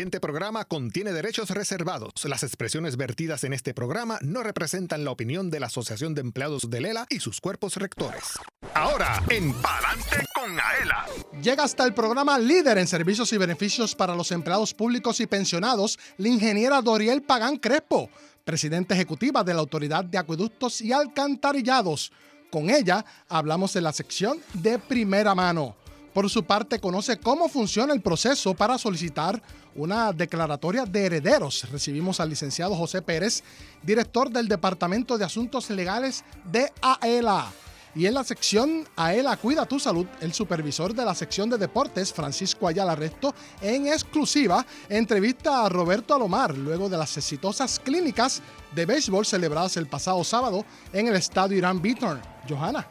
siguiente programa contiene derechos reservados. Las expresiones vertidas en este programa no representan la opinión de la Asociación de Empleados de Lela y sus cuerpos rectores. Ahora, en Palante con Aela. Llega hasta el programa líder en servicios y beneficios para los empleados públicos y pensionados, la ingeniera Doriel Pagán Crespo, presidenta ejecutiva de la Autoridad de Acueductos y Alcantarillados. Con ella hablamos en la sección de primera mano. Por su parte, conoce cómo funciona el proceso para solicitar una declaratoria de herederos. Recibimos al licenciado José Pérez, director del Departamento de Asuntos Legales de AELA. Y en la sección AELA Cuida tu Salud, el supervisor de la sección de deportes, Francisco Ayala Resto, en exclusiva entrevista a Roberto Alomar luego de las exitosas clínicas de béisbol celebradas el pasado sábado en el estadio Irán Beaton. Johanna.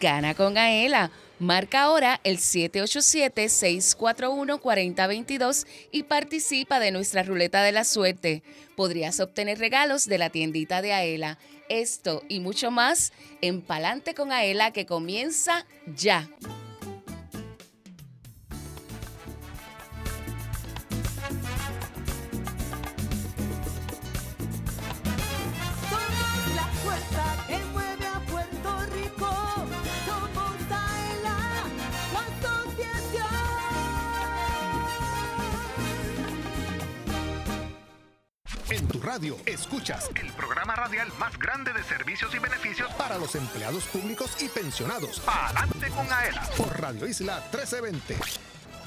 Gana con AELA. Marca ahora el 787-641-4022 y participa de nuestra ruleta de la suerte. Podrías obtener regalos de la tiendita de Aela. Esto y mucho más en Palante con Aela que comienza ya. Radio escuchas el programa radial más grande de servicios y beneficios para los empleados públicos y pensionados. Palante con Aela por Radio Isla 1320.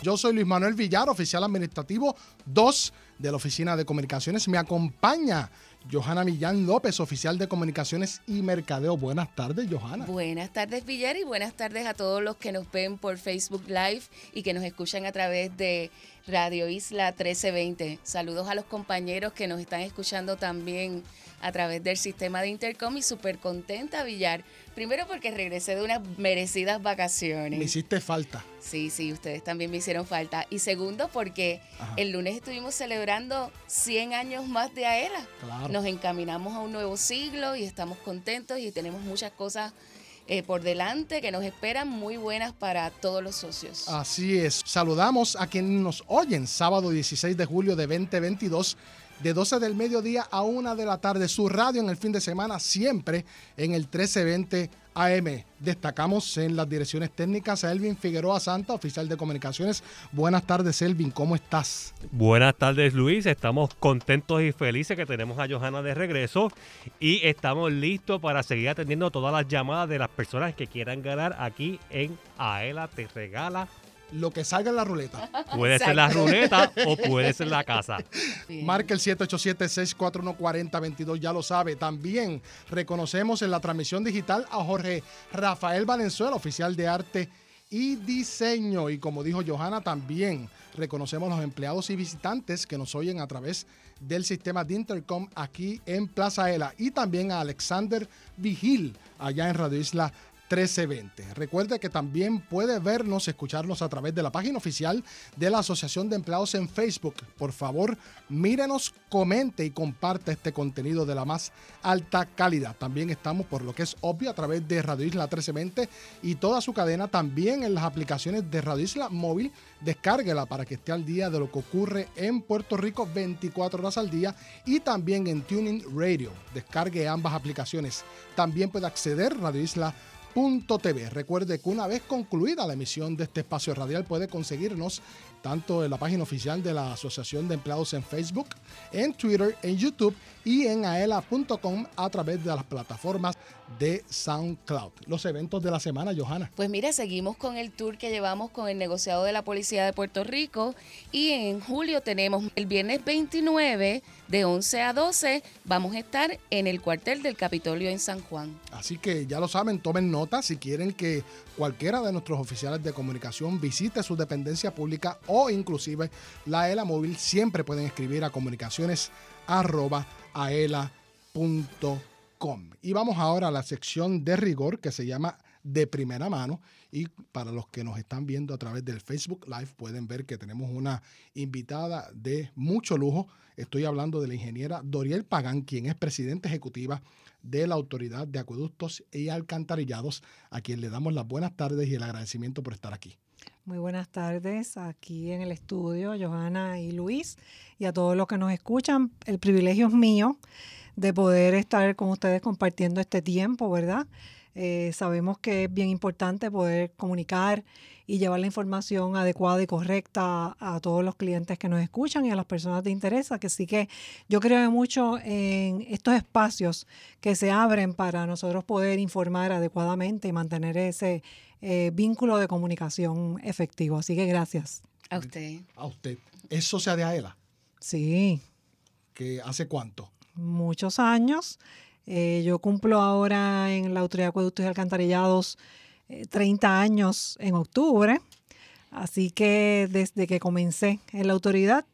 Yo soy Luis Manuel Villar, oficial administrativo 2 de la Oficina de Comunicaciones. Me acompaña Johanna Millán López, oficial de Comunicaciones y Mercadeo. Buenas tardes, Johanna. Buenas tardes, Villar, y buenas tardes a todos los que nos ven por Facebook Live y que nos escuchan a través de Radio Isla 1320. Saludos a los compañeros que nos están escuchando también a través del sistema de Intercom y súper contenta, Villar. Primero porque regresé de unas merecidas vacaciones. Me hiciste falta. Sí, sí, ustedes también me hicieron falta. Y segundo porque Ajá. el lunes estuvimos celebrando 100 años más de AELA. Claro. Nos encaminamos a un nuevo siglo y estamos contentos y tenemos muchas cosas eh, por delante que nos esperan muy buenas para todos los socios. Así es. Saludamos a quienes nos oyen sábado 16 de julio de 2022 de 12 del mediodía a 1 de la tarde. Su radio en el fin de semana siempre en el 1320 AM. Destacamos en las direcciones técnicas a Elvin Figueroa Santa, oficial de comunicaciones. Buenas tardes, Elvin. ¿Cómo estás? Buenas tardes, Luis. Estamos contentos y felices que tenemos a Johanna de regreso y estamos listos para seguir atendiendo todas las llamadas de las personas que quieran ganar aquí en Aela Te Regala. Lo que salga en la ruleta. Puede ser la ruleta o puede ser la casa. Bien. Marca el 787-641-4022, ya lo sabe. También reconocemos en la transmisión digital a Jorge Rafael Valenzuela, oficial de arte y diseño. Y como dijo Johanna, también reconocemos a los empleados y visitantes que nos oyen a través del sistema de Intercom aquí en Plaza Ela. Y también a Alexander Vigil, allá en Radio Isla 1320. Recuerde que también puede vernos, escucharnos a través de la página oficial de la Asociación de Empleados en Facebook. Por favor, mírenos, comente y comparte este contenido de la más alta calidad. También estamos, por lo que es obvio, a través de Radio Isla 1320 y toda su cadena, también en las aplicaciones de Radio Isla Móvil. Descárguela para que esté al día de lo que ocurre en Puerto Rico 24 horas al día y también en Tuning Radio. Descargue ambas aplicaciones. También puede acceder Radio Isla Recuerde que una vez concluida la emisión de este espacio radial puede conseguirnos tanto en la página oficial de la Asociación de Empleados en Facebook, en Twitter, en YouTube y en aela.com a través de las plataformas de SoundCloud. Los eventos de la semana, Johanna. Pues mira, seguimos con el tour que llevamos con el negociado de la Policía de Puerto Rico y en julio tenemos el viernes 29 de 11 a 12 vamos a estar en el cuartel del Capitolio en San Juan. Así que ya lo saben, tomen nota si quieren que cualquiera de nuestros oficiales de comunicación visite su dependencia pública o inclusive la ELA móvil, siempre pueden escribir a comunicaciones. Y vamos ahora a la sección de rigor que se llama de primera mano y para los que nos están viendo a través del Facebook Live pueden ver que tenemos una invitada de mucho lujo. Estoy hablando de la ingeniera Doriel Pagán, quien es presidenta ejecutiva de la Autoridad de Acueductos y Alcantarillados, a quien le damos las buenas tardes y el agradecimiento por estar aquí. Muy buenas tardes aquí en el estudio, Johanna y Luis, y a todos los que nos escuchan. El privilegio es mío de poder estar con ustedes compartiendo este tiempo, ¿verdad? Eh, sabemos que es bien importante poder comunicar y llevar la información adecuada y correcta a, a todos los clientes que nos escuchan y a las personas de interés. Que sí que yo creo mucho en estos espacios que se abren para nosotros poder informar adecuadamente y mantener ese eh, vínculo de comunicación efectivo. Así que gracias. A usted. A usted. ¿Es socia de AELA? Sí, ¿Que ¿Hace cuánto? muchos años. Eh, yo cumplo ahora en la Autoridad de Acueductos y Alcantarillados eh, 30 años en octubre. Así que desde que comencé en la autoridad,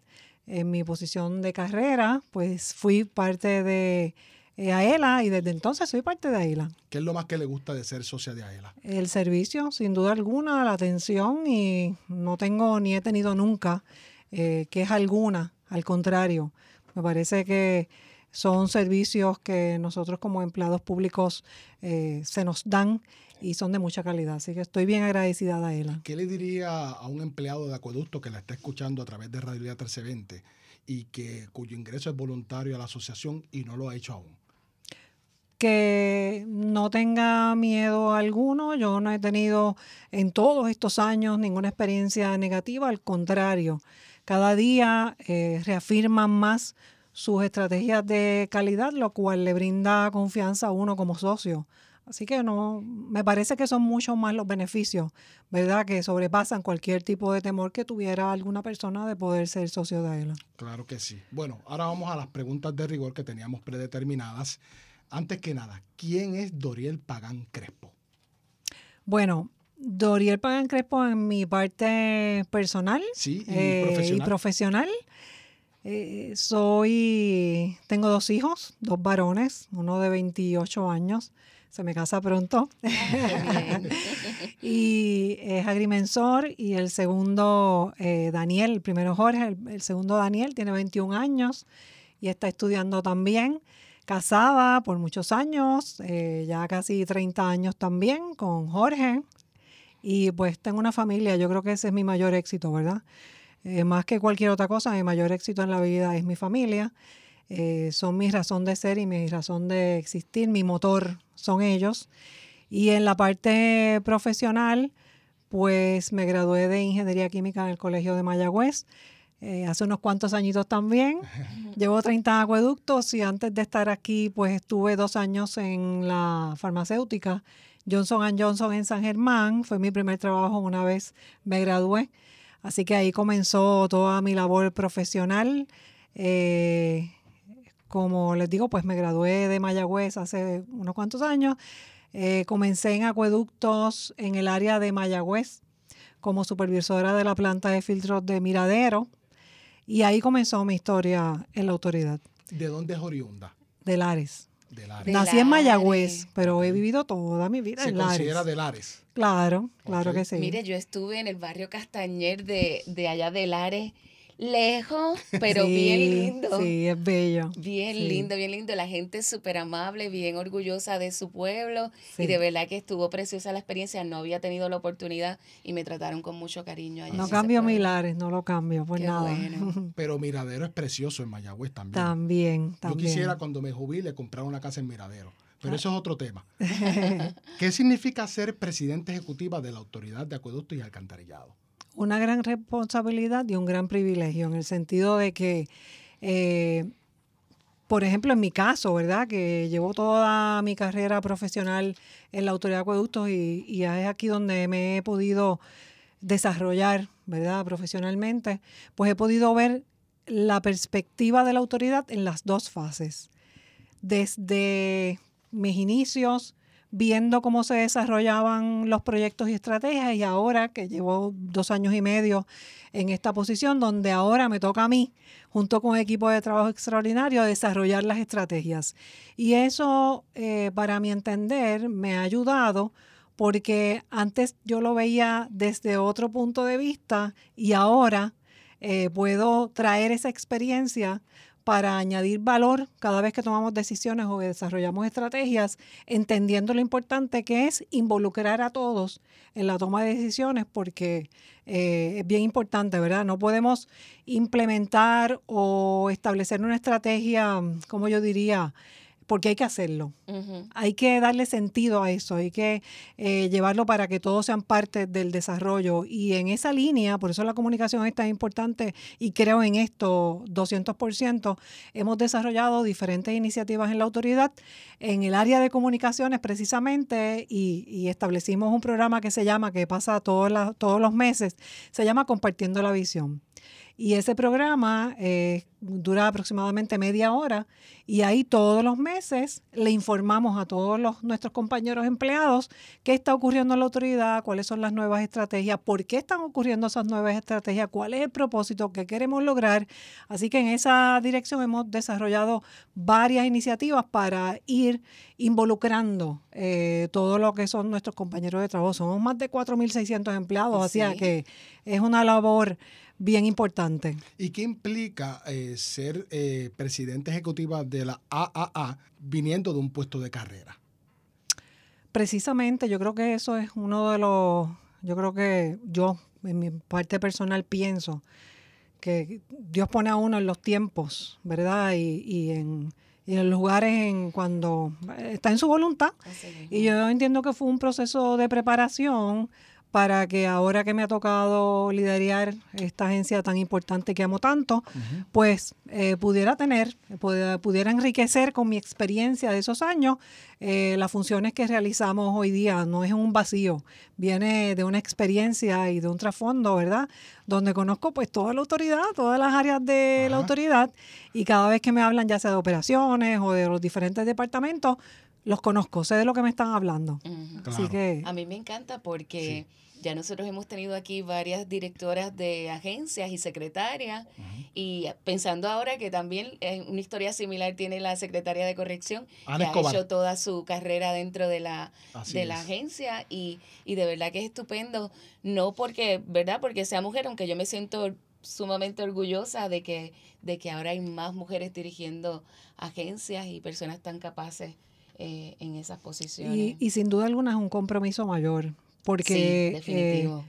en mi posición de carrera, pues fui parte de eh, AELA y desde entonces soy parte de AELA. ¿Qué es lo más que le gusta de ser socia de AELA? El servicio, sin duda alguna, la atención y no tengo ni he tenido nunca eh, queja alguna, al contrario, me parece que son servicios que nosotros como empleados públicos eh, se nos dan y son de mucha calidad, así que estoy bien agradecida a ella. ¿Qué le diría a un empleado de acueducto que la está escuchando a través de Radio Vida 1320 y que cuyo ingreso es voluntario a la asociación y no lo ha hecho aún? que no tenga miedo alguno. Yo no he tenido en todos estos años ninguna experiencia negativa, al contrario, cada día eh, reafirman más sus estrategias de calidad, lo cual le brinda confianza a uno como socio. Así que no, me parece que son mucho más los beneficios, ¿verdad? Que sobrepasan cualquier tipo de temor que tuviera alguna persona de poder ser socio de él. Claro que sí. Bueno, ahora vamos a las preguntas de rigor que teníamos predeterminadas. Antes que nada, ¿quién es Doriel Pagán Crespo? Bueno, Doriel Pagan Crespo en mi parte personal Sí, y eh, profesional. y profesional. Eh, soy, tengo dos hijos, dos varones, uno de 28 años, se me casa pronto, y es agrimensor, y el segundo, eh, Daniel, el primero Jorge, el, el segundo Daniel, tiene 21 años y está estudiando también. Casada por muchos años, eh, ya casi 30 años también con Jorge. Y pues tengo una familia, yo creo que ese es mi mayor éxito, ¿verdad? Eh, más que cualquier otra cosa, mi mayor éxito en la vida es mi familia. Eh, son mi razón de ser y mi razón de existir, mi motor son ellos. Y en la parte profesional, pues me gradué de Ingeniería Química en el Colegio de Mayagüez. eh, hace unos cuantos añitos también. Llevo 30 acueductos y antes de estar aquí, pues estuve dos años en la farmacéutica Johnson Johnson en San Germán. Fue mi primer trabajo una vez me gradué. Así que ahí comenzó toda mi labor profesional. Eh, como les digo, pues me gradué de Mayagüez hace unos cuantos años. Eh, comencé en acueductos en el área de Mayagüez como supervisora de la planta de filtros de Miradero. Y ahí comenzó mi historia en la autoridad ¿De dónde es oriunda? de Lares. De Lares. De Nací en. Mayagüez, pero he vivido toda mi vida Se en Lares. considera de Lares. Claro, claro que sí. Mire, yo estuve en el barrio Castañer de, de allá de Lares, lejos, pero Sí, bien lindo. Sí, es bello. Bien Sí. lindo, bien lindo. La gente es súper amable, bien orgullosa de su pueblo. Sí. Y de verdad que estuvo preciosa la experiencia. No había tenido la oportunidad y me trataron con mucho cariño. allá No cambio pueblo. mi Lares, no lo cambio por Qué nada. bueno. Pero Miradero es precioso en Mayagüez también. también, Yo también. quisiera cuando me jubile comprar una casa en Miradero. Pero eso es otro tema. ¿Qué significa ser presidente ejecutiva de la Autoridad de Acueductos y Alcantarillado? Una gran responsabilidad y un gran privilegio en el sentido de que, eh, por ejemplo, en mi caso, ¿verdad? Que llevo toda mi carrera profesional en la Autoridad de Acueductos y, y es aquí donde me he podido desarrollar, ¿verdad? Profesionalmente, pues he podido ver la perspectiva de la autoridad en las dos fases. Desde mis inicios, viendo cómo se desarrollaban los proyectos y estrategias y ahora que llevo dos años y medio en esta posición donde ahora me toca a mí, junto con un equipo de trabajo extraordinario, desarrollar las estrategias. Y eso, eh, para mi entender, me ha ayudado porque antes yo lo veía desde otro punto de vista y ahora eh, puedo traer esa experiencia para añadir valor cada vez que tomamos decisiones o desarrollamos estrategias, entendiendo lo importante que es involucrar a todos en la toma de decisiones, porque eh, es bien importante, ¿verdad? No podemos implementar o establecer una estrategia, como yo diría, porque hay que hacerlo. Hay que darle sentido a eso, hay que eh, llevarlo para que todos sean parte del desarrollo. Y en esa línea, por eso la comunicación es tan importante y creo en esto 200%, hemos desarrollado diferentes iniciativas en la autoridad en el área de comunicaciones precisamente y, y establecimos un programa que se llama, que pasa todos, la- todos los meses, se llama Compartiendo la Visión. Y ese programa eh, dura aproximadamente media hora y ahí todos los meses le informamos a todos los, nuestros compañeros empleados qué está ocurriendo en la autoridad, cuáles son las nuevas estrategias, por qué están ocurriendo esas nuevas estrategias, cuál es el propósito que queremos lograr. Así que en esa dirección hemos desarrollado varias iniciativas para ir involucrando eh, todo lo que son nuestros compañeros de trabajo. Somos más de 4.600 empleados, así Sí. que es una labor bien importante. ¿Y qué implica eh, ser eh, presidenta ejecutiva de la AAA viniendo de un puesto de carrera? Precisamente, yo creo que eso es uno de los, yo creo que yo, en mi parte personal, pienso que Dios pone a uno en los tiempos, ¿verdad? Y, y en, y en los lugares en cuando está en su voluntad. Y yo entiendo que fue un proceso de preparación para que ahora que me ha tocado liderar esta agencia tan importante que amo tanto, pues eh, pudiera tener, pudiera, pudiera enriquecer con mi experiencia de esos años eh, las funciones que realizamos hoy día. No es un vacío, viene de una experiencia y de un trasfondo, ¿verdad? Donde conozco pues toda la autoridad, todas las áreas de la autoridad y cada vez que me hablan ya sea de operaciones o de los diferentes departamentos, los conozco, sé de lo que me están hablando. Claro. Así que A mí me encanta porque ya nosotros hemos tenido aquí varias directoras de agencias y secretarias y pensando ahora que también eh, una historia similar tiene la secretaria de corrección Ana que ha Escobar. hecho toda su carrera dentro de la Así de la es. agencia y, y de verdad que es estupendo no porque verdad porque sea mujer aunque yo me siento sumamente orgullosa de que de que ahora hay más mujeres dirigiendo agencias y personas tan capaces eh, en esas posiciones Y, y sin duda alguna es un compromiso mayor, sí porque, eh, definitivo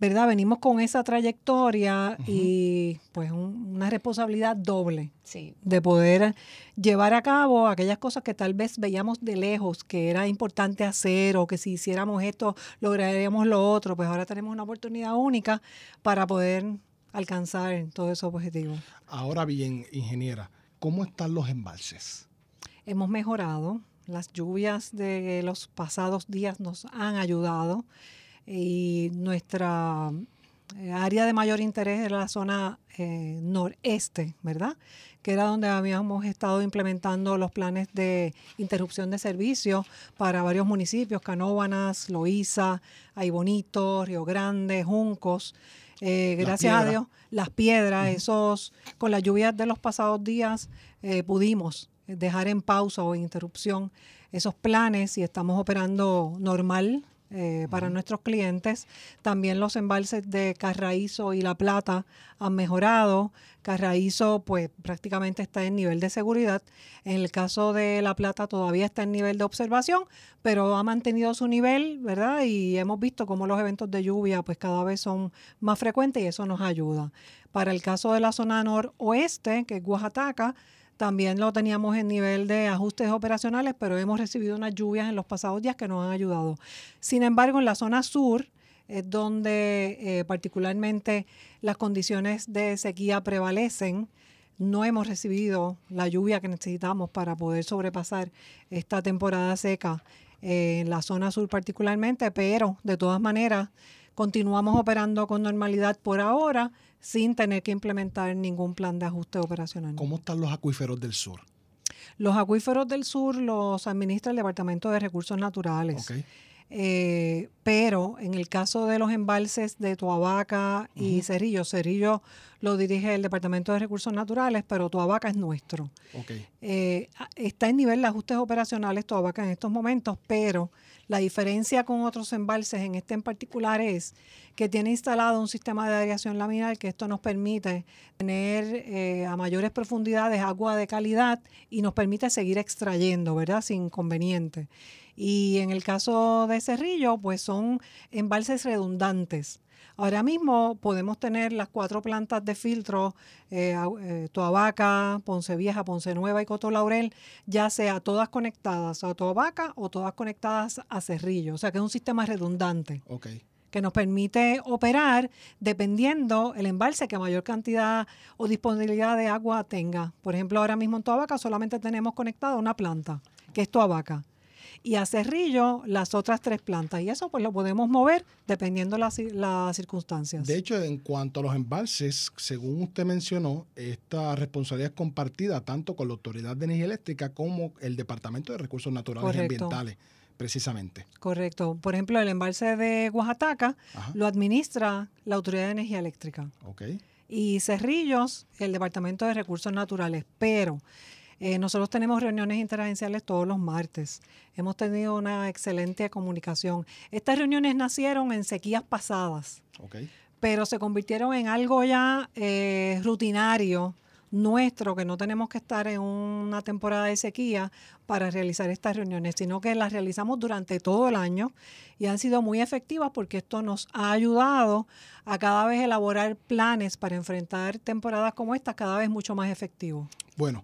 ¿verdad? Venimos con esa trayectoria y pues un- una responsabilidad doble sí de poder llevar a cabo aquellas cosas que tal vez veíamos de lejos que era importante hacer o que si hiciéramos esto lograríamos lo otro, pues ahora tenemos una oportunidad única para poder alcanzar todos esos objetivos. Ahora bien, ingeniera, ¿cómo están los embalses? Hemos mejorado. Las lluvias de los pasados días nos han ayudado y nuestra eh, área de mayor interés era la zona eh, noreste, ¿verdad? Que era donde habíamos estado implementando los planes de interrupción de servicio para varios municipios, Canóvanas, Loíza, Aybonito, Río Grande, Juncos. Eh, gracias a. Dios, las piedras, esos, con las lluvias de los pasados días, eh, pudimos dejar en pausa o en interrupción esos planes y estamos operando normal eh, para nuestros clientes. También los embalses de Carraízo y La Plata han mejorado. Carraízo pues prácticamente está en nivel de seguridad. En el caso de La Plata todavía está en nivel de observación, pero ha mantenido su nivel, ¿verdad? Y hemos visto cómo los eventos de lluvia pues cada vez son más frecuentes y eso nos ayuda. Para el caso de la zona noroeste, que es Oaxaca, también lo teníamos en nivel de ajustes operacionales, pero hemos recibido unas lluvias en los pasados días que nos han ayudado. Sin embargo, en la zona sur es donde eh, particularmente las condiciones de sequía prevalecen. No hemos recibido la lluvia que necesitamos para poder sobrepasar esta temporada seca eh, en la zona sur particularmente, pero de todas maneras continuamos operando con normalidad por ahora sin tener que implementar ningún plan de ajuste operacional. ¿Cómo están los acuíferos del sur? Los acuíferos del sur los administra el Departamento de Recursos Naturales. Ok. eh, el caso de los embalses de Tuabaca y Cerrillo, Cerrillo lo dirige el Departamento de Recursos Naturales, pero Tuabaca es nuestro. Eh, está en nivel de ajustes operacionales Tuabaca en estos momentos, pero la diferencia con otros embalses en este en particular es que tiene instalado un sistema de aireación laminar que esto nos permite tener eh, a mayores profundidades agua de calidad y nos permite seguir extrayendo, ¿verdad? Sin inconveniente. Y en el caso de Cerrillo, pues son embalses redundantes. Ahora mismo podemos tener las cuatro plantas de filtro, eh, eh, Toabaca, Ponce Vieja, Ponce Nueva y Coto Laurel, ya sea todas conectadas a Toabaca o todas conectadas a Cerrillo. O sea que es un sistema redundante que nos permite operar dependiendo el embalse que mayor cantidad o disponibilidad de agua tenga. Por ejemplo, ahora mismo en Toabaca solamente tenemos conectada una planta, que es Toabaca. Y a Cerrillo las otras tres plantas. Y eso pues lo podemos mover dependiendo las, las circunstancias. De hecho, en cuanto a los embalses, según usted mencionó, esta responsabilidad es compartida tanto con la Autoridad de Energía Eléctrica como el Departamento de Recursos Naturales y. Ambientales, precisamente. Correcto. Por ejemplo, el embalse de Oaxaca lo administra la Autoridad de Energía Eléctrica. Y Cerrillos, el Departamento de Recursos Naturales. Pero eh, nosotros tenemos reuniones interagenciales todos los martes. Hemos tenido una excelente comunicación. Estas reuniones nacieron en sequías pasadas, Ok. pero se convirtieron en algo ya eh, rutinario nuestro, que no tenemos que estar en una temporada de sequía para realizar estas reuniones, sino que las realizamos durante todo el año y han sido muy efectivas porque esto nos ha ayudado a cada vez elaborar planes para enfrentar temporadas como estas cada vez mucho más efectivos. Bueno,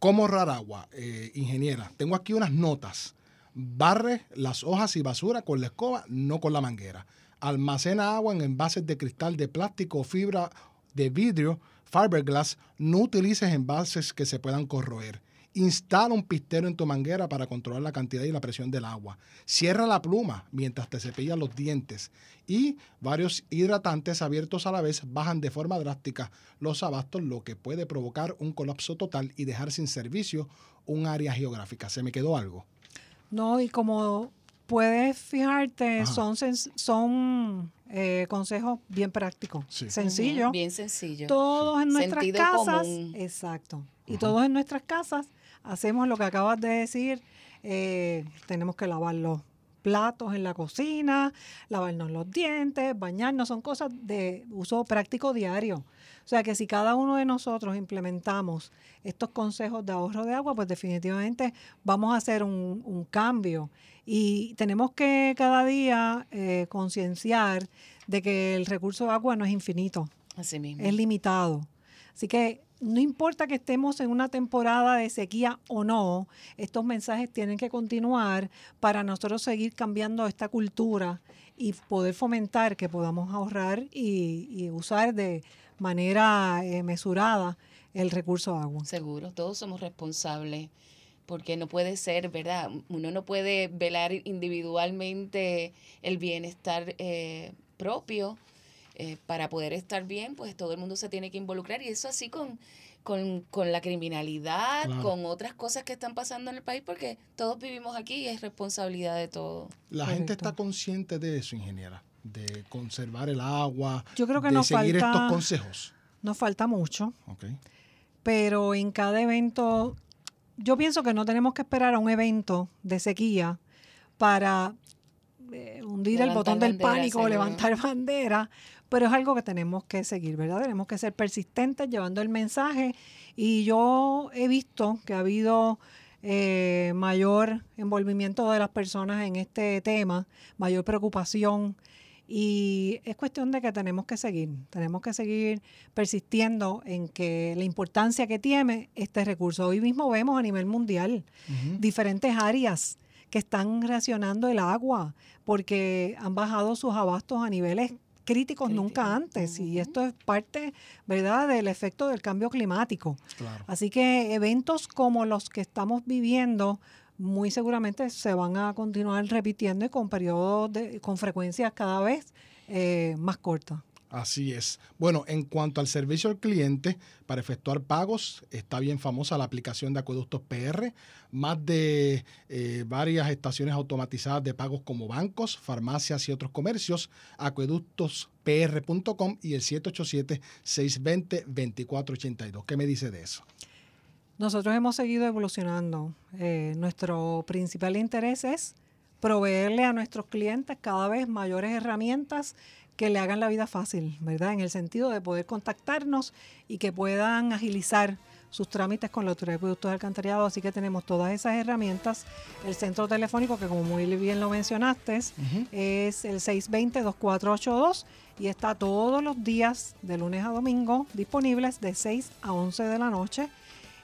¿cómo ahorrar agua, eh, ingeniera? Tengo aquí unas notas. Barre las hojas y basura con la escoba, no con la manguera. Almacena agua en envases de cristal, de plástico o fibra de vidrio, fiberglass. No utilices envases que se puedan corroer. Instala un pistero en tu manguera para controlar la cantidad y la presión del agua. Cierra la pluma mientras te cepillas los dientes. Y varios hidratantes abiertos a la vez bajan de forma drástica los abastos, lo que puede provocar un colapso total y dejar sin servicio un área geográfica. ¿Se me quedó algo? No, y como puedes fijarte, Ajá. son, son eh, consejos bien prácticos, Sí. sencillos. Bien sencillo. Todos en nuestras Sentido casas, común. exacto. Y todos en nuestras casas hacemos lo que acabas de decir. eh, tenemos que lavar los platos en la cocina, lavarnos los dientes, bañarnos, son cosas de uso práctico diario. O sea que si cada uno de nosotros implementamos estos consejos de ahorro de agua, pues definitivamente vamos a hacer un, un cambio. Y tenemos que cada día eh, concienciar de que el recurso de agua no es infinito Así mismo. es limitado. Así que no importa que estemos en una temporada de sequía o no, estos mensajes tienen que continuar para nosotros seguir cambiando esta cultura y poder fomentar que podamos ahorrar y, y usar de manera eh, mesurada el recurso agua. Seguro, todos somos responsables, porque no puede ser, ¿verdad? Uno no puede velar individualmente el bienestar eh, propio. Eh, para poder estar bien, pues todo el mundo se tiene que involucrar y eso así con, con, con la criminalidad, Claro. con otras cosas que están pasando en el país, porque todos vivimos aquí y es responsabilidad de todos. La gente está consciente de eso, ingeniera, de conservar el agua, Yo creo que de nos seguir falta- estos consejos. Nos falta mucho, pero en cada evento, yo pienso que no tenemos que esperar a un evento de sequía para eh, hundir el botón del bandera, pánico o levantar bandera, pero es algo que tenemos que seguir, ¿verdad? Tenemos que ser persistentes llevando el mensaje y yo he visto que ha habido eh, mayor envolvimiento de las personas en este tema, mayor preocupación y es cuestión de que tenemos que seguir, tenemos que seguir persistiendo en que la importancia que tiene este recurso. Hoy mismo vemos a nivel mundial diferentes áreas que están racionando el agua porque han bajado sus abastos a niveles críticos nunca antes y esto es parte, ¿verdad?, del efecto del cambio climático. Claro. Así que eventos como los que estamos viviendo muy seguramente se van a continuar repitiendo y con periodos de, con frecuencias cada vez eh, más cortas. Así es. Bueno, en cuanto al servicio al cliente, para efectuar pagos, está bien famosa la aplicación de Acueductos PR, más de eh, varias estaciones automatizadas de pagos como bancos, farmacias y otros comercios, acueductospr.com y el 787-620-2482. ¿Qué me dice de eso? Nosotros hemos seguido evolucionando. Eh, nuestro principal interés es proveerle a nuestros clientes cada vez mayores herramientas que le hagan la vida fácil, ¿verdad? En el sentido de poder contactarnos y que puedan agilizar sus trámites con la Autoridad de Productos de Alcantarillado. Así que tenemos todas esas herramientas. El centro telefónico, que como muy bien lo mencionaste, es el 620-2482 y está todos los días, de lunes a domingo, disponibles de 6 a 11 de la noche.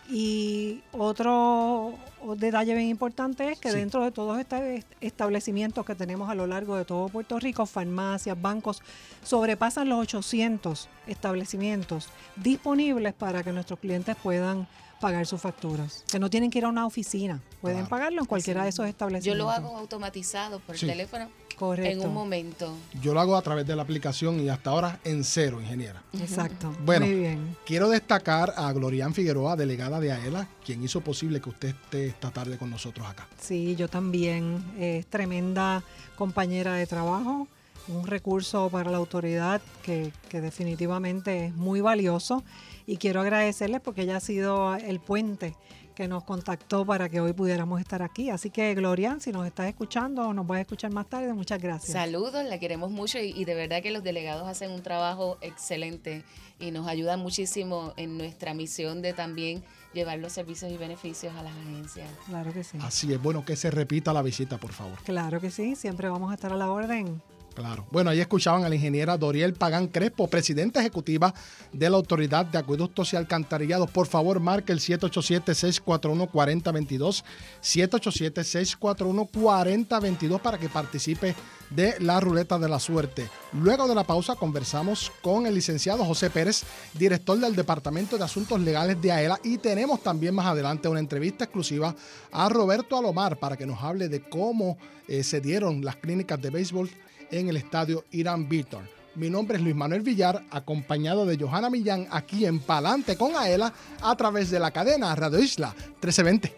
Y otro detalle bien importante es que Sí. dentro de todos estos est- establecimientos que tenemos a lo largo de todo Puerto Rico, farmacias, bancos, sobrepasan los 800 establecimientos disponibles para que nuestros clientes puedan pagar sus facturas. Que no tienen que ir a una oficina, pueden Claro. pagarlo en cualquiera de esos Yo establecimientos. lo hago automatizado por Sí. teléfono Correcto. en un momento. Yo lo hago a través de la aplicación y hasta ahora en cero, ingeniera. Exacto. Bueno. Muy bien. Quiero destacar a Glorian Figueroa, delegada de AELA, quien hizo posible que usted esté esta tarde con nosotros acá. Sí, yo también. Es tremenda compañera de trabajo, un recurso para la autoridad que, que definitivamente es muy valioso. Y quiero agradecerle porque ella ha sido el puente que nos contactó para que hoy pudiéramos estar aquí. Así que, Glorian, si nos estás escuchando o nos vas a escuchar más tarde, muchas gracias. Saludos, la queremos mucho y, y de verdad que los delegados hacen un trabajo excelente y nos ayudan muchísimo en nuestra misión de también llevar los servicios y beneficios a las agencias. Claro que sí. Así es, bueno, que se repita la visita, por favor. Claro que sí, siempre vamos a estar a la orden. Claro. Bueno, ahí escuchaban a la ingeniera Doriel Pagán Crespo, presidenta ejecutiva de la Autoridad de Acueductos y Alcantarillados. Por favor, marque el 787-641-4022, 787-641-4022 para que participe de la ruleta de la suerte. Luego de la pausa conversamos con el licenciado José Pérez, director del Departamento de Asuntos Legales de AELA y tenemos también más adelante una entrevista exclusiva a Roberto Alomar para que nos hable de cómo eh, se dieron las clínicas de béisbol en el estadio Irán Beaton. Mi nombre es Luis Manuel Villar, acompañado de Johanna Millán, aquí en Palante con Aela, a través de la cadena Radio Isla 1320.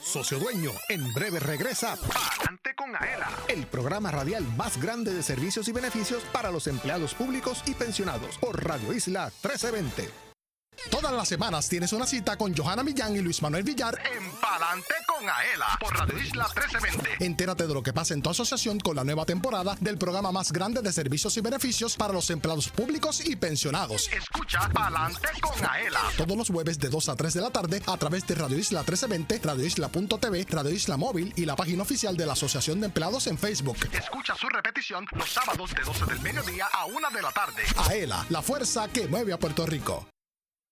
Socio Dueño, en breve regresa Palante con Aela, el programa radial más grande de servicios y beneficios para los empleados públicos y pensionados por Radio Isla 1320. Todas las semanas tienes una cita con Johanna Millán y Luis Manuel Villar en Palante con Aela por Radio Isla 1320. Entérate de lo que pasa en tu asociación con la nueva temporada del programa más grande de servicios y beneficios para los empleados públicos y pensionados. Escucha Palante con Aela. Todos los jueves de 2 a 3 de la tarde a través de Radio Isla 1320, radioisla.tv, Radio Isla Móvil y la página oficial de la Asociación de Empleados en Facebook. Escucha su repetición los sábados de 12 del mediodía a 1 de la tarde. Aela, la fuerza que mueve a Puerto Rico.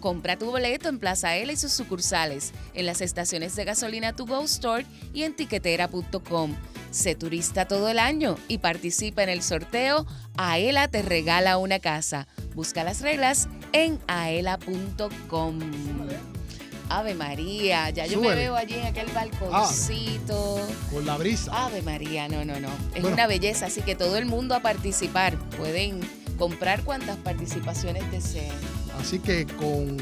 Compra tu boleto en Plaza Aela y sus sucursales, en las estaciones de gasolina To Go Store y en tiquetera.com. Sé turista todo el año y participa en el sorteo Aela te regala una casa. Busca las reglas en aela.com. Ave María, ya yo me veo allí en aquel balconcito. Con la brisa. Ave María, no, no, no. Es Bueno. una belleza, así que todo el mundo a participar. Pueden comprar cuantas participaciones deseen. Así que con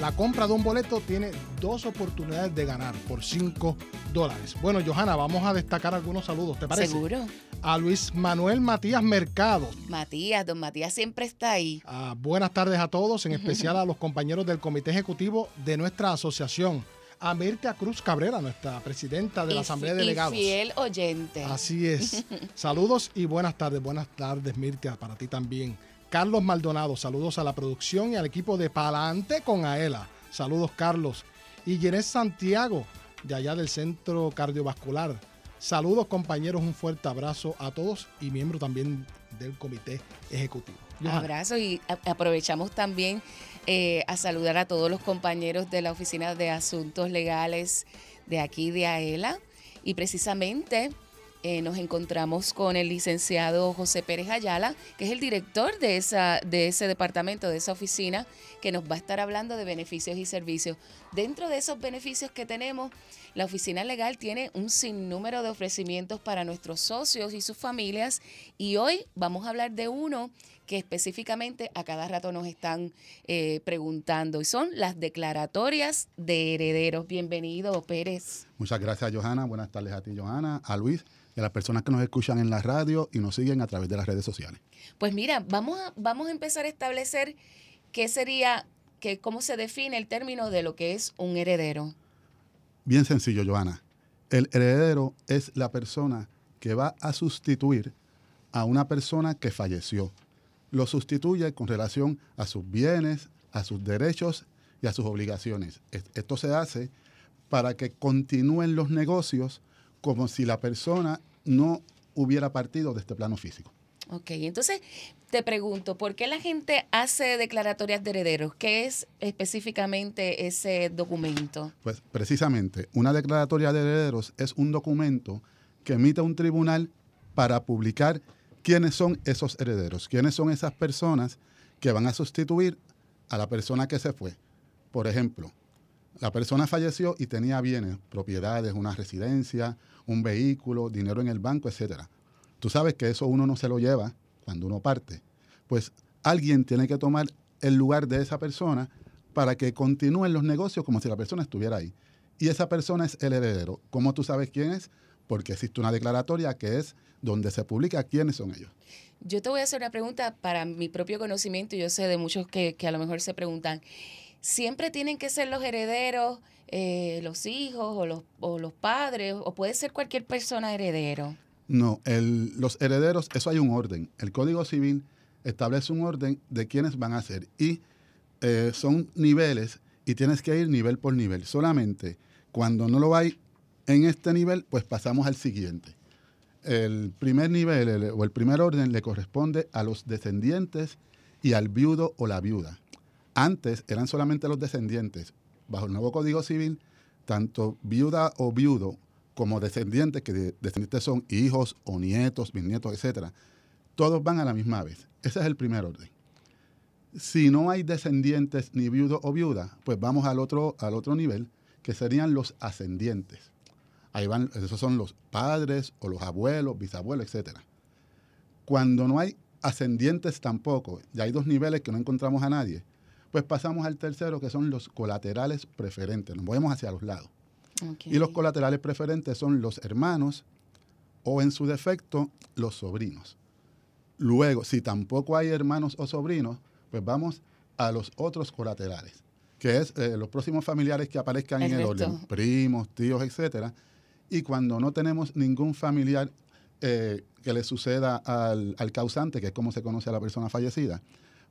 la compra de un boleto tiene dos oportunidades de ganar por 5 dólares. Bueno, Johanna, vamos a destacar algunos saludos, ¿te parece? Seguro. A Luis Manuel Matías Mercado. Matías, don Matías siempre está ahí. Ah, buenas tardes a todos, en especial a los compañeros del comité ejecutivo de nuestra asociación. A Mirta Cruz Cabrera, nuestra presidenta de la Y Asamblea de y Delegados. fiel oyente. Así es. Saludos y buenas tardes. Buenas tardes, Mirtia, para ti también. Carlos Maldonado, saludos a la producción y al equipo de Palante con Aela. Saludos, Carlos. Y Ginés Santiago, de allá del Centro Cardiovascular. Saludos, compañeros. Un fuerte abrazo a todos y miembro también del comité ejecutivo. Johanna. Abrazo y aprovechamos también eh, a saludar a todos los compañeros de la Oficina de Asuntos Legales de aquí de AELA. Y precisamente eh, nos encontramos con el licenciado José Pérez Ayala, que es el director de, esa, de ese departamento, de esa oficina, que nos va a estar hablando de beneficios y servicios. Dentro de esos beneficios que tenemos, la oficina legal tiene un sinnúmero de ofrecimientos para nuestros socios y sus familias y hoy vamos a hablar de uno que específicamente a cada rato nos están eh, preguntando y son las declaratorias de herederos. Bienvenido, Pérez. Muchas gracias, Johanna. Buenas tardes a ti, Johanna, a Luis y a las personas que nos escuchan en la radio y nos siguen a través de las redes sociales. Pues mira, vamos a, vamos a empezar a establecer qué sería, que, cómo se define el término de lo que es un heredero. Bien sencillo, Johanna. El heredero es la persona que va a sustituir a una persona que falleció. Lo sustituye con relación a sus bienes, a sus derechos y a sus obligaciones. Es- Esto se hace para que continúen los negocios como si la persona no hubiera partido de este plano físico. Ok, entonces te pregunto, ¿por qué la gente hace declaratorias de herederos? ¿Qué es específicamente ese documento? Pues precisamente, una declaratoria de herederos es un documento que emite un tribunal para publicar quiénes son esos herederos, quiénes son esas personas que van a sustituir a la persona que se fue. Por ejemplo, la persona falleció y tenía bienes, propiedades, una residencia, un vehículo, dinero en el banco, etcétera. Tú sabes que eso uno no se lo lleva cuando uno parte. Pues alguien tiene que tomar el lugar de esa persona para que continúen los negocios como si la persona estuviera ahí. Y esa persona es el heredero. ¿Cómo tú sabes quién es? Porque existe una declaratoria que es donde se publica quiénes son ellos. Yo te voy a hacer una pregunta para mi propio conocimiento y yo sé de muchos que, que a lo mejor se preguntan, ¿siempre tienen que ser los herederos, eh, los hijos o los, o los padres o puede ser cualquier persona heredero? No, el- los herederos, eso hay un orden. El Código Civil establece un orden de quiénes van a ser y eh, son niveles y tienes que ir nivel por nivel. Solamente cuando no lo hay en este nivel, pues pasamos al siguiente. El primer nivel el- o el primer orden le corresponde a los descendientes y al viudo o la viuda. Antes eran solamente los descendientes. Bajo el nuevo Código Civil, tanto viuda o viudo como descendientes, que de- descendientes son hijos o nietos, bisnietos, etcétera, todos van a la misma vez. Ese es el primer orden. Si no hay descendientes ni viudo o viuda, pues vamos al otro, al otro nivel, que serían los ascendientes. Ahí van, esos son los padres o los abuelos, bisabuelos, etcétera. Cuando no hay ascendientes tampoco, ya hay dos niveles que no encontramos a nadie, pues pasamos al tercero, que son los colaterales preferentes. Nos movemos hacia los lados. Y los colaterales preferentes son los hermanos o, en su defecto, los sobrinos. Luego, si tampoco hay hermanos o sobrinos, pues vamos a los otros colaterales, que es eh, los próximos familiares que aparezcan El en el resto. orden, primos, tíos, etcétera. Y cuando no tenemos ningún familiar eh, que le suceda al, al causante, que es como se conoce a la persona fallecida,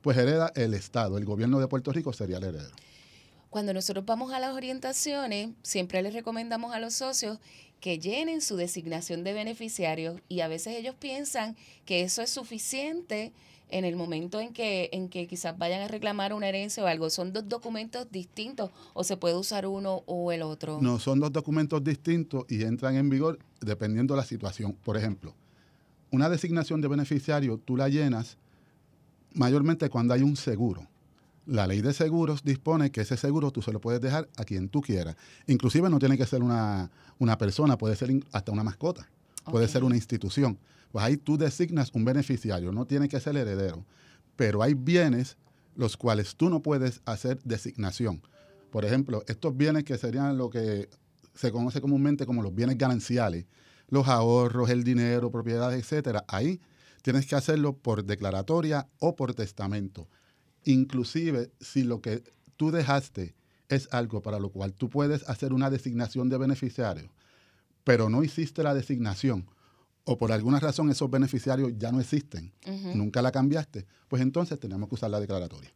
pues hereda el Estado, el gobierno de Puerto Rico sería el heredero. Cuando nosotros vamos a las orientaciones, siempre les recomendamos a los socios que llenen su designación de beneficiarios y a veces ellos piensan que eso es suficiente en el momento en que, en que quizás vayan a reclamar una herencia o algo. Son dos documentos distintos o se puede usar uno o el otro. No, son dos documentos distintos y entran en vigor dependiendo de la situación. Por ejemplo, una designación de beneficiario tú la llenas mayormente cuando hay un seguro. La ley de seguros dispone que ese seguro tú se lo puedes dejar a quien tú quieras. Inclusive no tiene que ser una, una persona, puede ser hasta una mascota, puede ser una institución. Pues ahí tú designas un beneficiario, no tiene que ser heredero. Pero hay bienes los cuales tú no puedes hacer designación. Por ejemplo, estos bienes que serían lo que se conoce comúnmente como los bienes gananciales, los ahorros, el dinero, propiedades, etcétera. Ahí tienes que hacerlo por declaratoria o por testamento. Inclusive si lo que tú dejaste es algo para lo cual tú puedes hacer una designación de beneficiario, pero no hiciste la designación o por alguna razón esos beneficiarios ya no existen, nunca la cambiaste, pues entonces tenemos que usar la declaratoria.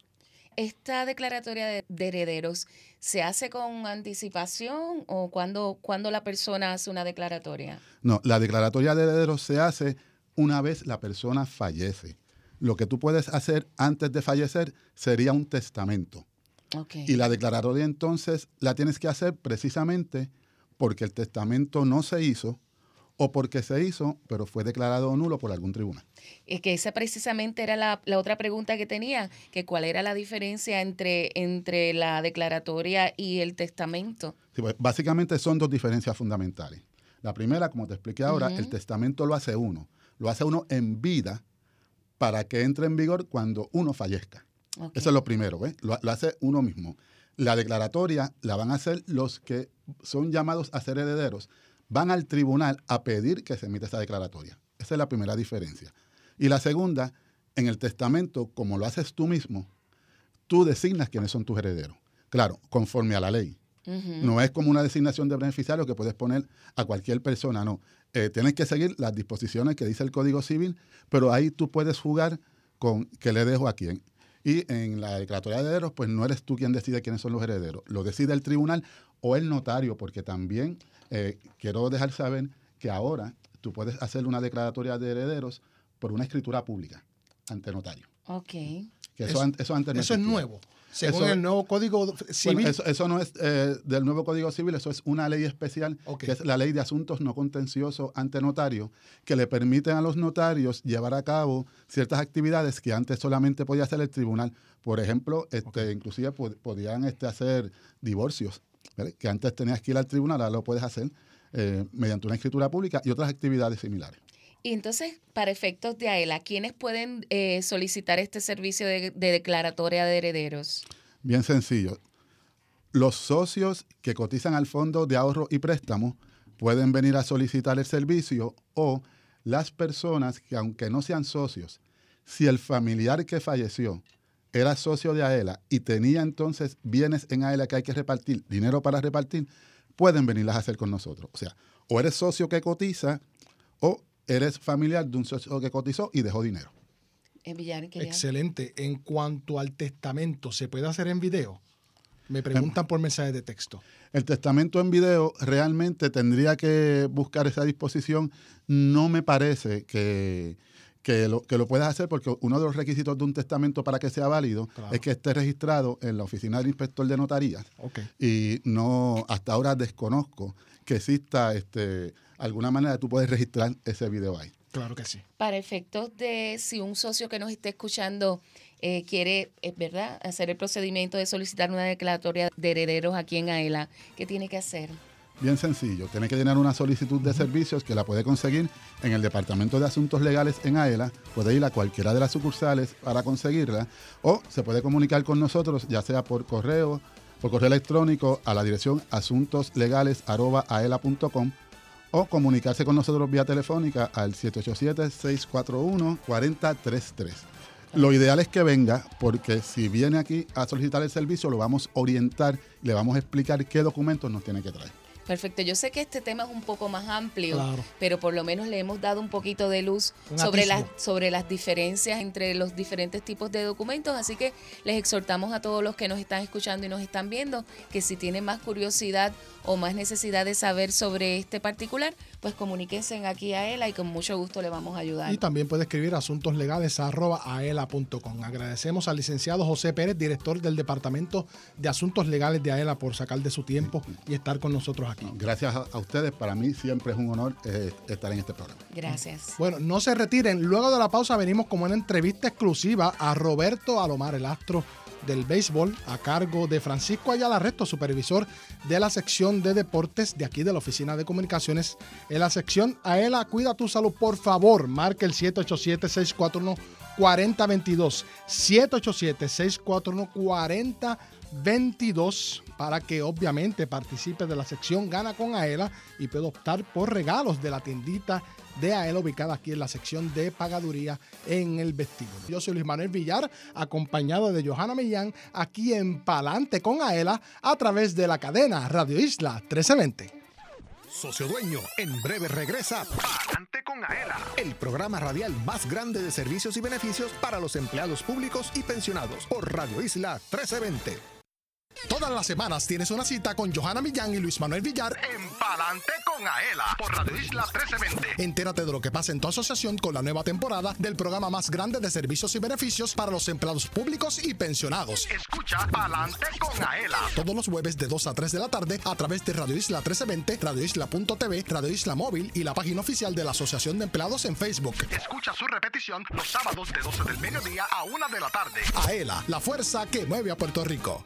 ¿Esta declaratoria de, de herederos se hace con anticipación o cuando, cuando la persona hace una declaratoria? No, la declaratoria de herederos se hace una vez la persona fallece. Lo que tú puedes hacer antes de fallecer sería un testamento. Y la declaratoria entonces la tienes que hacer precisamente porque el testamento no se hizo o porque se hizo, pero fue declarado nulo por algún tribunal. Es que esa precisamente era la, la otra pregunta que tenía, que cuál era la diferencia entre, entre la declaratoria y el testamento. Sí, pues, básicamente son dos diferencias fundamentales. La primera, como te expliqué ahora, el testamento lo hace uno. Lo hace uno en vida para que entre en vigor cuando uno fallezca. Eso es lo primero, ¿ves? Lo, lo hace uno mismo. La declaratoria la van a hacer los que son llamados a ser herederos. Van al tribunal a pedir que se emita esa declaratoria. Esa es la primera diferencia. Y la segunda, en el testamento, como lo haces tú mismo, tú designas quiénes son tus herederos. Claro, conforme a la ley. No es como una designación de beneficiario que puedes poner a cualquier persona, no. Eh, tienes que seguir las disposiciones que dice el Código Civil, pero ahí tú puedes jugar con qué le dejo a quién. Y en la declaratoria de herederos, pues no eres tú quien decide quiénes son los herederos. Lo decide el tribunal o el notario, porque también eh, quiero dejar saber que ahora tú puedes hacer una declaratoria de herederos por una escritura pública ante notario. Ok. Que eso, Eso- an- eso antes no Eso es nuevo. Según Eso- el nuevo Código Civil. Bueno, eso, eso no es eh, del nuevo Código Civil, eso es una ley especial, que es la ley de asuntos no contenciosos ante notario, que le permiten a los notarios llevar a cabo ciertas actividades que antes solamente podía hacer el tribunal. Por ejemplo, este, inclusive pod- podían este, hacer divorcios, que antes tenías que ir al tribunal, ahora lo puedes hacer eh, mediante una escritura pública y otras actividades similares. Y entonces, para efectos de AELA, ¿quiénes pueden eh, solicitar este servicio de, de declaratoria de herederos? Bien sencillo. Los socios que cotizan al Fondo de Ahorro y Préstamo pueden venir a solicitar el servicio o las personas que, aunque no sean socios, si el familiar que falleció era socio de AELA y tenía entonces bienes en AELA que hay que repartir, dinero para repartir, pueden venirlas a hacer con nosotros. O sea, o eres socio que cotiza o eres familiar de un socio que cotizó y dejó dinero. Excelente. En cuanto al testamento, ¿se puede hacer en video? Me preguntan por mensajes de texto. El testamento en video realmente tendría que buscar esa disposición. No me parece que, que lo, que lo puedas hacer porque uno de los requisitos de un testamento para que sea válido Claro. es que esté registrado en la oficina del inspector de notarías. Ok. Y no, hasta ahora desconozco que exista este, alguna manera tú poder registrar ese video ahí. Claro que sí. Para efectos de si un socio que nos esté escuchando eh, quiere, eh, ¿verdad?, hacer el procedimiento de solicitar una declaratoria de herederos aquí en AELA, ¿qué tiene que hacer? Bien sencillo, tiene que llenar una solicitud de servicios que la puede conseguir en el Departamento de Asuntos Legales en AELA, puede ir a cualquiera de las sucursales para conseguirla o se puede comunicar con nosotros ya sea por correo, por correo electrónico a la dirección asuntoslegales.aela.com o comunicarse con nosotros vía telefónica al 787-641-4033. Lo ideal es que venga porque si viene aquí a solicitar el servicio lo vamos a orientar y le vamos a explicar qué documentos nos tiene que traer. Perfecto, yo sé que este tema es un poco más amplio, Claro. pero por lo menos le hemos dado un poquito de luz Un sobre las, sobre las diferencias entre los diferentes tipos de documentos, así que les exhortamos a todos los que nos están escuchando y nos están viendo que si tienen más curiosidad o más necesidad de saber sobre este particular, pues comuníquense aquí a ELA y con mucho gusto le vamos a ayudar. Y también puede escribir asuntoslegales.aela.com. Agradecemos al licenciado José Pérez, director del Departamento de Asuntos Legales de AELA, por sacar de su tiempo y estar con nosotros aquí. Gracias a, a ustedes, para mí siempre es un honor eh, estar en este programa. Gracias. Bueno, no se retiren. Luego de la pausa venimos con una entrevista exclusiva a Roberto Alomar, el astro del béisbol, a cargo de Francisco Ayala Resto, supervisor de la sección de deportes de aquí de la Oficina de Comunicaciones. En la sección Aela, cuida tu salud, por favor. Marca el 787-641-4022. 787-641-4022 para que obviamente participe de la sección Gana con Aela y pueda optar por regalos de la tiendita de Aela ubicada aquí en la sección de pagaduría en el vestíbulo. Yo soy Luis Manuel Villar, acompañado de Johanna Millán, aquí en Palante con Aela a través de la cadena Radio Isla 1320. Socio Dueño, en breve regresa Palante con Aela, el programa radial más grande de servicios y beneficios para los empleados públicos y pensionados por Radio Isla 1320. Todas las semanas tienes una cita con Johanna Millán y Luis Manuel Villar en Palante con Aela por Radio Isla 1320. Entérate de lo que pasa en tu asociación con la nueva temporada del programa más grande de servicios y beneficios para los empleados públicos y pensionados. Escucha Palante con Aela. Todos los jueves de 2 a 3 de la tarde a través de Radio Isla 1320, Radio Isla.tv, Radio Isla Móvil y la página oficial de la Asociación de Empleados en Facebook. Escucha su repetición los sábados de 12 del mediodía a 1 de la tarde. Aela, la fuerza que mueve a Puerto Rico.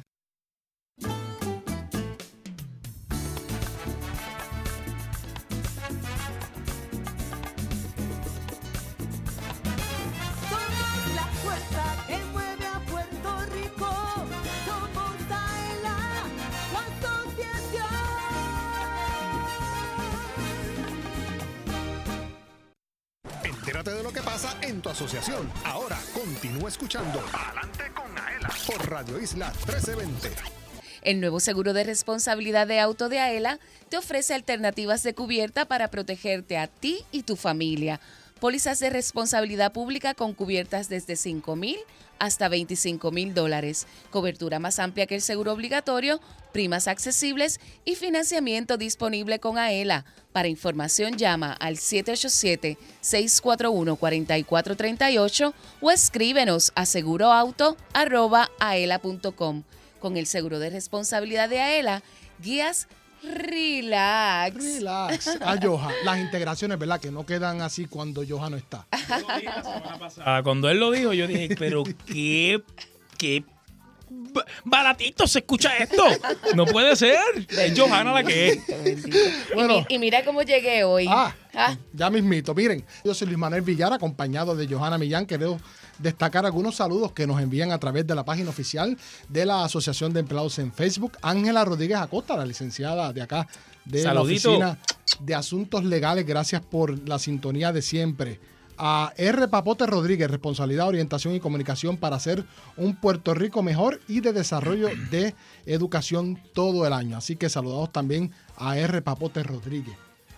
Entérate de lo que pasa en tu asociación. Ahora continúa escuchando Adelante con Aela por Radio Isla 1320. El nuevo seguro de responsabilidad de auto de AELA te ofrece alternativas de cubierta para protegerte a ti y tu familia. Pólizas de responsabilidad pública con cubiertas desde 5 mil hasta 25 mil dólares. Cobertura más amplia que el seguro obligatorio, primas accesibles y financiamiento disponible con AELA. Para información llama al 787-641-4438 o escríbenos a seguroauto.aela.com. Con el seguro de responsabilidad de AELA, guías relax. Relax. Ah, Johan, las integraciones, ¿verdad? Que no quedan así cuando Johan no está. Ah, cuando él lo dijo, yo dije, pero qué, qué ba- baratito se escucha esto. No puede ser. Es Johanna la que es. Bueno. Y, mi- y mira cómo llegué hoy. Ah, Ah, ya mismito. Miren, yo soy Luis Manuel Villar, acompañado de Johanna Millán. Quiero destacar algunos saludos que nos envían a través de la página oficial de la Asociación de Empleados en Facebook. Ángela Rodríguez Acosta, la licenciada de acá de Saludito. la Oficina de Asuntos Legales. Gracias por la sintonía de siempre. A R. Papote Rodríguez, responsabilidad, orientación y comunicación para hacer un Puerto Rico mejor y de desarrollo de educación todo el año. Así que saludamos también a R. Papote Rodríguez,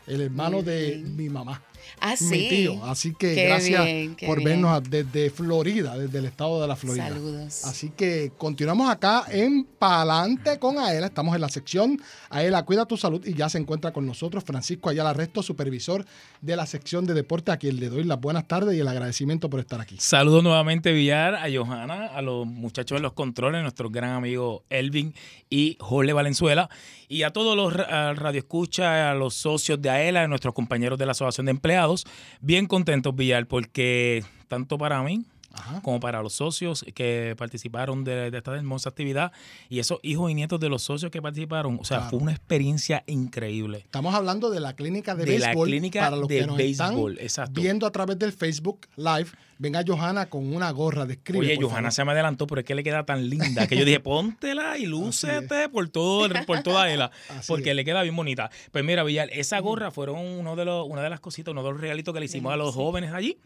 el hermano de mi mamá. Ah, Mi sí. tío. Así que Qué gracias bien, por bien. vernos desde Florida, desde el estado de la Florida. Saludos. Así que continuamos acá en Palante con Aela. Estamos en la sección Aela, cuida tu salud y ya se encuentra con nosotros Francisco Ayala Resto, supervisor de la sección de deporte, a quien le doy las buenas tardes y el agradecimiento por estar aquí. Saludos nuevamente, Villar, a Johanna, a los muchachos de los controles, nuestro gran amigo Elvin y Jorge Valenzuela, y a todos los ra- radioescuchas, a los socios de AELA, a nuestros compañeros de la Asociación de Empleados. Bien contentos, Villar, porque tanto para mí como para los socios que participaron de, de esta hermosa actividad y esos hijos y nietos de los socios que participaron, o sea, Claro. fue una experiencia increíble. Estamos hablando de la clínica de, De la béisbol. clínica para los de que nos béisbol, están exacto. viendo a través del Facebook Live. Venga Johanna con una gorra. Describe, Oye, por Johanna favor. se me adelantó, pero es que le queda tan linda que yo dije, póntela y lúcete por todo, el- por toda ella, porque le queda bien bonita. Pues mira, Villar, esa gorra fueron uno de los, una de las cositas, uno de los regalitos que le hicimos a los jóvenes allí.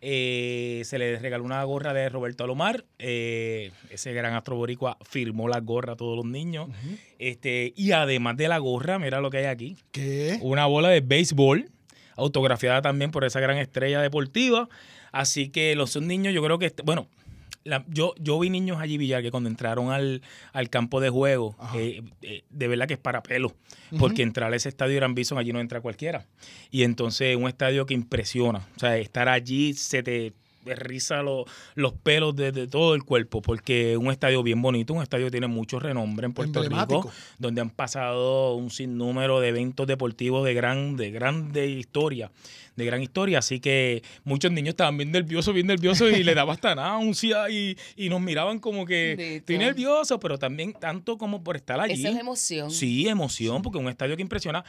Eh, se les regaló una gorra de Roberto Alomar. eh, ese gran astro boricua firmó la gorra a todos los niños. este, y además de la gorra, mira lo que hay aquí. ¿Qué? Una bola de béisbol, autografiada también por esa gran estrella deportiva. Así que los niños, yo creo que, este- bueno, la- yo, yo vi niños allí, Villar, que cuando entraron al, al campo de juego, eh, eh, de verdad que es para pelo, porque entrar a ese estadio Gran Bison allí no entra cualquiera. Y entonces un estadio que impresiona, o sea, estar allí se te riza lo- los pelos de, de todo el cuerpo, porque es un estadio bien bonito, un estadio que tiene mucho renombre en Puerto. Rico, donde han pasado un sinnúmero de eventos deportivos de gran, de grande historia, de gran historia. Así que muchos niños estaban bien nerviosos, bien nerviosos y le daba hasta náusea y, y nos miraban como que estoy nervioso, pero también tanto como por estar allí. Eso es emoción. Sí, emoción, porque es un estadio que impresiona.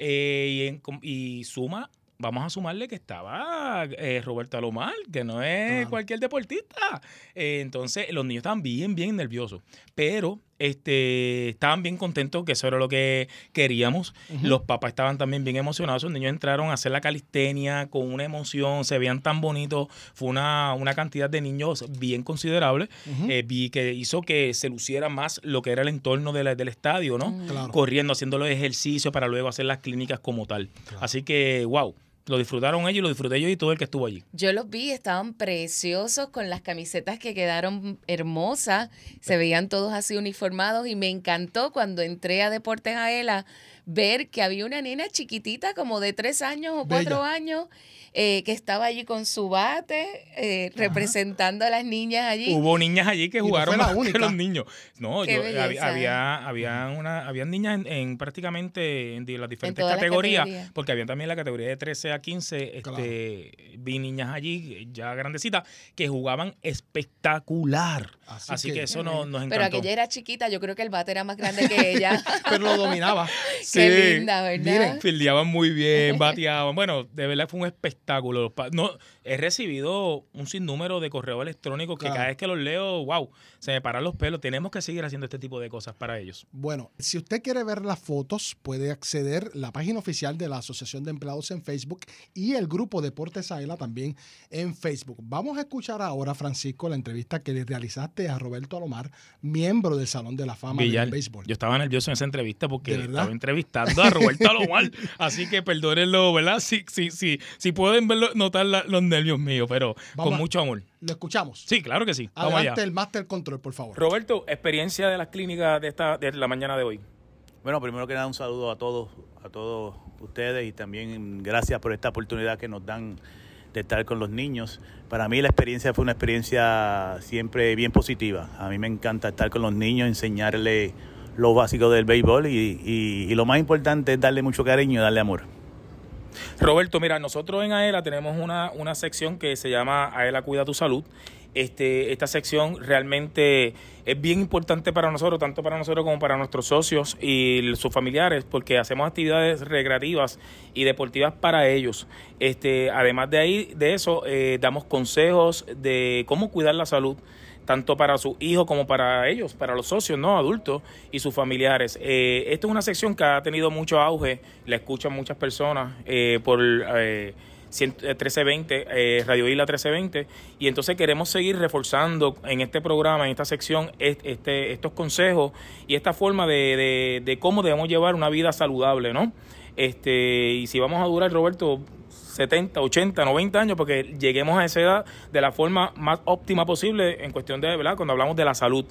Eh, y, en- y suma, vamos a sumarle que estaba eh, Roberto Alomar, que no es cualquier deportista. Eh, entonces, los niños estaban bien, bien nerviosos. Pero este, estaban bien contentos, que eso era lo que queríamos. Los papás estaban también bien emocionados. Los niños entraron a hacer la calistenia con una emoción, se veían tan bonitos. Fue una, una cantidad de niños bien considerable. Eh, vi que hizo que se luciera más lo que era el entorno de la- del estadio, ¿no? Mm. Claro. Corriendo, haciendo los ejercicios para luego hacer las clínicas como tal. Así que, wow, lo disfrutaron ellos y lo disfruté yo y todo el que estuvo allí. Yo los vi, estaban preciosos con las camisetas que quedaron hermosas, se veían todos así uniformados y me encantó cuando entré a Deportes Aela ver que había una nena chiquitita como de tres años o cuatro Bella. años eh, que estaba allí con su bate eh, representando a las niñas allí. Hubo niñas allí que no jugaron más que los niños. No, yo, belleza, había, ¿eh? había, había una, habían niñas en, en prácticamente en las diferentes categorías. porque había también la categoría de 13 a 15, este, vi niñas allí ya grandecitas que jugaban espectacular. Así, que, eso nos, nos encantó. Pero aquella era chiquita, yo creo que el bate era más grande que ella. Pero lo dominaba. Qué linda, ¿verdad? Miren, fildeaban muy bien, bateaban. Bueno, de verdad fue un espectáculo. No, he recibido un sinnúmero de correos electrónicos que Claro. cada vez que los leo, wow, se me paran los pelos. Tenemos que seguir haciendo este tipo de cosas para ellos. Bueno, si usted quiere ver las fotos, puede acceder a la página oficial de la Asociación de Empleados en Facebook y el grupo Deportes Aela también en Facebook. Vamos a escuchar ahora, Francisco, la entrevista que le realizaste a Roberto Alomar, miembro del Salón de la Fama Villar, del béisbol. Yo estaba nervioso en esa entrevista porque estaba entrevistando a Roberto Alomar. así que perdónenlo, ¿verdad? Sí, sí, sí. Si pueden verlo, notar la- los nervios míos, pero Vamos con a- mucho amor. ¿Lo escuchamos? Sí, claro que sí. Vamos Adelante allá. el Master Control, por favor. Roberto, experiencia de las clínicas de esta de la mañana de hoy. Bueno, primero que nada un saludo a todos, a todos ustedes y también gracias por esta oportunidad que nos dan de estar con los niños. Para mí la experiencia fue una experiencia siempre bien positiva. A mí me encanta estar con los niños, enseñarles lo básico del béisbol y, lo más importante es darle mucho cariño y darle amor. Roberto, mira, nosotros en AELA tenemos una, una sección que se llama AELA Cuida tu Salud. Este, esta sección realmente es bien importante para nosotros, tanto para nosotros como para nuestros socios y sus familiares, porque hacemos actividades recreativas y deportivas para ellos. Este, además de ahí, de eso, eh, damos consejos de cómo cuidar la salud tanto para sus hijos como para ellos, para los socios, ¿no? Adultos y sus familiares. Eh, esta es una sección que ha tenido mucho auge, la escuchan muchas personas eh, por eh, 100 1320, eh, Radio Isla 1320, y entonces queremos seguir reforzando en este programa, en esta sección, est- este, estos consejos y esta forma de, de, de cómo debemos llevar una vida saludable, ¿no? Este, y si vamos a durar, Roberto, 70, 80, 90 años, porque lleguemos a esa edad de la forma más óptima posible en cuestión de, ¿verdad? Cuando hablamos de la salud.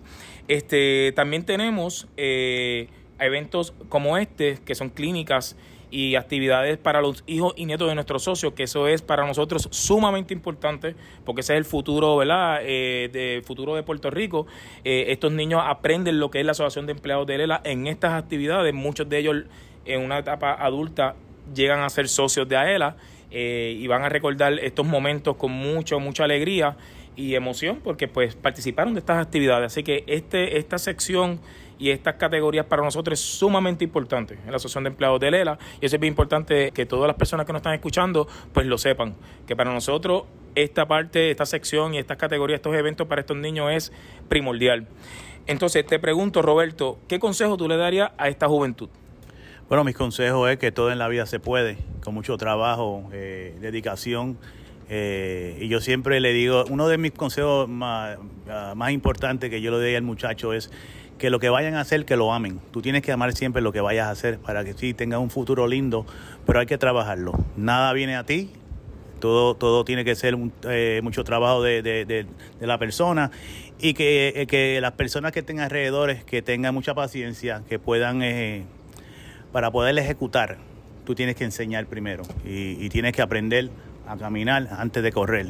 Este, también tenemos eh, eventos como este, que son clínicas y actividades para los hijos y nietos de nuestros socios, que eso es para nosotros sumamente importante, porque ese es el futuro, ¿verdad? Eh, de futuro de Puerto Rico. Eh, estos niños aprenden lo que es la Asociación de Empleados de Lela en estas actividades. Muchos de ellos en una etapa adulta llegan a ser socios de AELA eh, y van a recordar estos momentos con mucho, mucha alegría y emoción porque pues participaron de estas actividades. Así que este, esta sección y estas categorías para nosotros es sumamente importante en la Asociación de Empleados de Lela y eso es bien importante que todas las personas que nos están escuchando pues lo sepan, que para nosotros esta parte, esta sección y estas categorías, estos eventos para estos niños es primordial. Entonces te pregunto Roberto, ¿qué consejo tú le darías a esta juventud? Bueno, mis consejos es que todo en la vida se puede, con mucho trabajo, eh, dedicación. eh, y yo siempre le digo, uno de mis consejos más, ah, más importantes que yo le doy al muchacho es que lo que vayan a hacer, que lo amen. Tú tienes que amar siempre lo que vayas a hacer para que sí tengas un futuro lindo, pero hay que trabajarlo. Nada viene a ti, todo, todo tiene que ser eh, mucho trabajo de, de- de- la persona y que, eh, que las personas que estén alrededores, que tengan mucha paciencia, que puedan, eh, para poder ejecutar, tú tienes que enseñar primero y, y tienes que aprender a caminar antes de correr.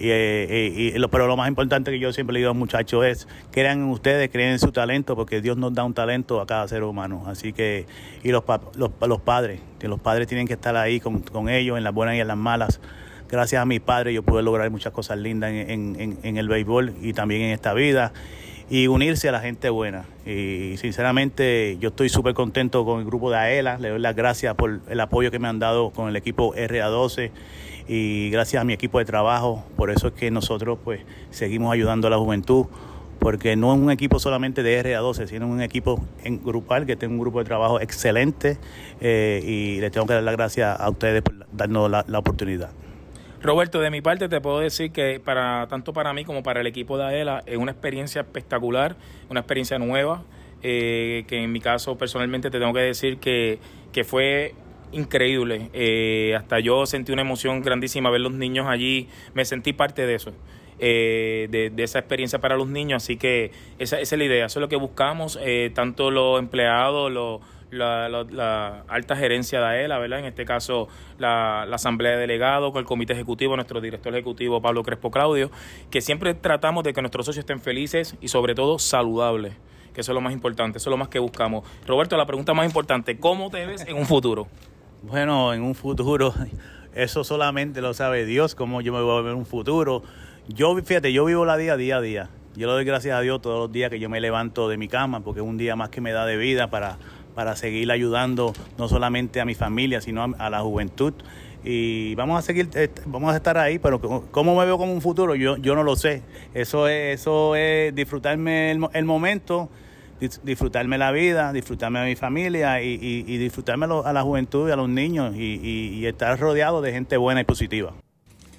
Y, eh, eh, y lo, pero lo más importante que yo siempre le digo a los muchachos es, crean en ustedes, creen en su talento, porque Dios nos da un talento a cada ser humano. Así que, y los, los, los padres, que los padres tienen que estar ahí con, ellos en las buenas y en las malas. Gracias a mis padres yo pude lograr muchas cosas lindas en- en- en el béisbol y también en esta vida. Y unirse a la gente buena. Y sinceramente yo estoy súper contento con el grupo de AELA. Le doy las gracias por el apoyo que me han dado con el equipo RA12 y gracias a mi equipo de trabajo. Por eso es que nosotros pues seguimos ayudando a la juventud, porque no es un equipo solamente de RA12, sino un equipo grupal que tiene un grupo de trabajo excelente eh, y les tengo que dar las gracias a ustedes por darnos la, la oportunidad. Roberto, de mi parte te puedo decir que para tanto para mí como para el equipo de AELA es una experiencia espectacular, una experiencia nueva, eh, que en mi caso personalmente te tengo que decir que, que fue increíble. Eh, hasta yo sentí una emoción grandísima ver los niños allí, me sentí parte de eso. eh, de, de esa experiencia para los niños, así que esa, esa es la idea, eso es lo que buscamos, eh, tanto los empleados, los la, la- alta gerencia de AELA, ¿verdad? En este caso, la, la asamblea de delegados, con el comité ejecutivo, nuestro director ejecutivo Pablo Crespo Claudio, que siempre tratamos de que nuestros socios estén felices y sobre todo saludables, que eso es lo más importante, eso es lo más que buscamos. Roberto, la pregunta más importante, ¿cómo te ves en un futuro? Bueno, en un futuro, eso solamente lo sabe Dios, cómo yo me voy a ver un futuro. Yo, fíjate, yo vivo la día día a día. Yo le doy gracias a Dios todos los días que yo me levanto de mi cama, porque es un día más que me da de vida para, para seguir ayudando no solamente a mi familia, sino a, la juventud. Y vamos a seguir, eh, vamos a estar ahí, pero cómo- me veo como un futuro, yo, yo no lo sé. Eso es, eso es disfrutarme el, el momento, disfrutarme la vida, disfrutarme a mi familia y, y- y disfrutarme a, la juventud y a los niños y, y- y estar rodeado de gente buena y positiva.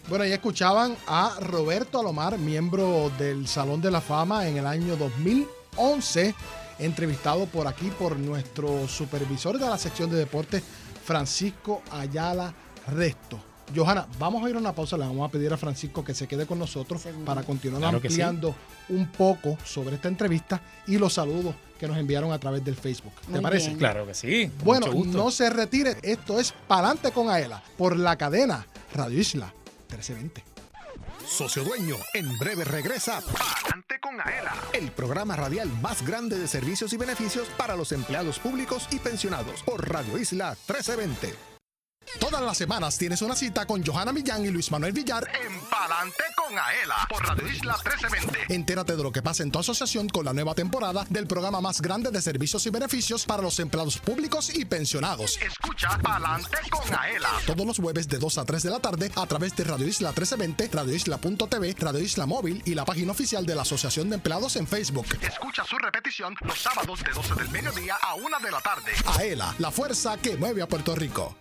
Bueno, ya escuchaban a Roberto Alomar, miembro del Salón de la Fama en el año 2011, entrevistado por aquí por nuestro supervisor de la sección de deportes, Francisco Ayala Resto. Johanna, vamos a ir a una pausa, le vamos a pedir a Francisco que se quede con nosotros para continuar Claro que sí. ampliando un poco sobre esta entrevista y los saludos que nos enviaron a través del Facebook. ¿Te Muy parece? bien. Claro que sí, Bueno, mucho gusto. no se retire, esto es Palante con Aela por la cadena Radio Isla 1320. Socio Dueño, en breve regresa Palante con Aela, el programa radial más grande de servicios y beneficios para los empleados públicos y pensionados por Radio Isla 1320. Todas las semanas tienes una cita con Johanna Millán y Luis Manuel Villar En Palante con Aela por Radio Isla 1320. Entérate de lo que pasa en tu asociación con la nueva temporada del programa más grande de servicios y beneficios para los empleados públicos y pensionados. Escucha Palante con Aela. Todos los jueves de 2 a 3 de la tarde a través de Radio Isla 1320, Radio Isla.tv, Radio Isla Móvil y la página oficial de la Asociación de Empleados en Facebook. Escucha su repetición los sábados de 12 del mediodía a 1 de la tarde. AELA, la fuerza que mueve a Puerto Rico.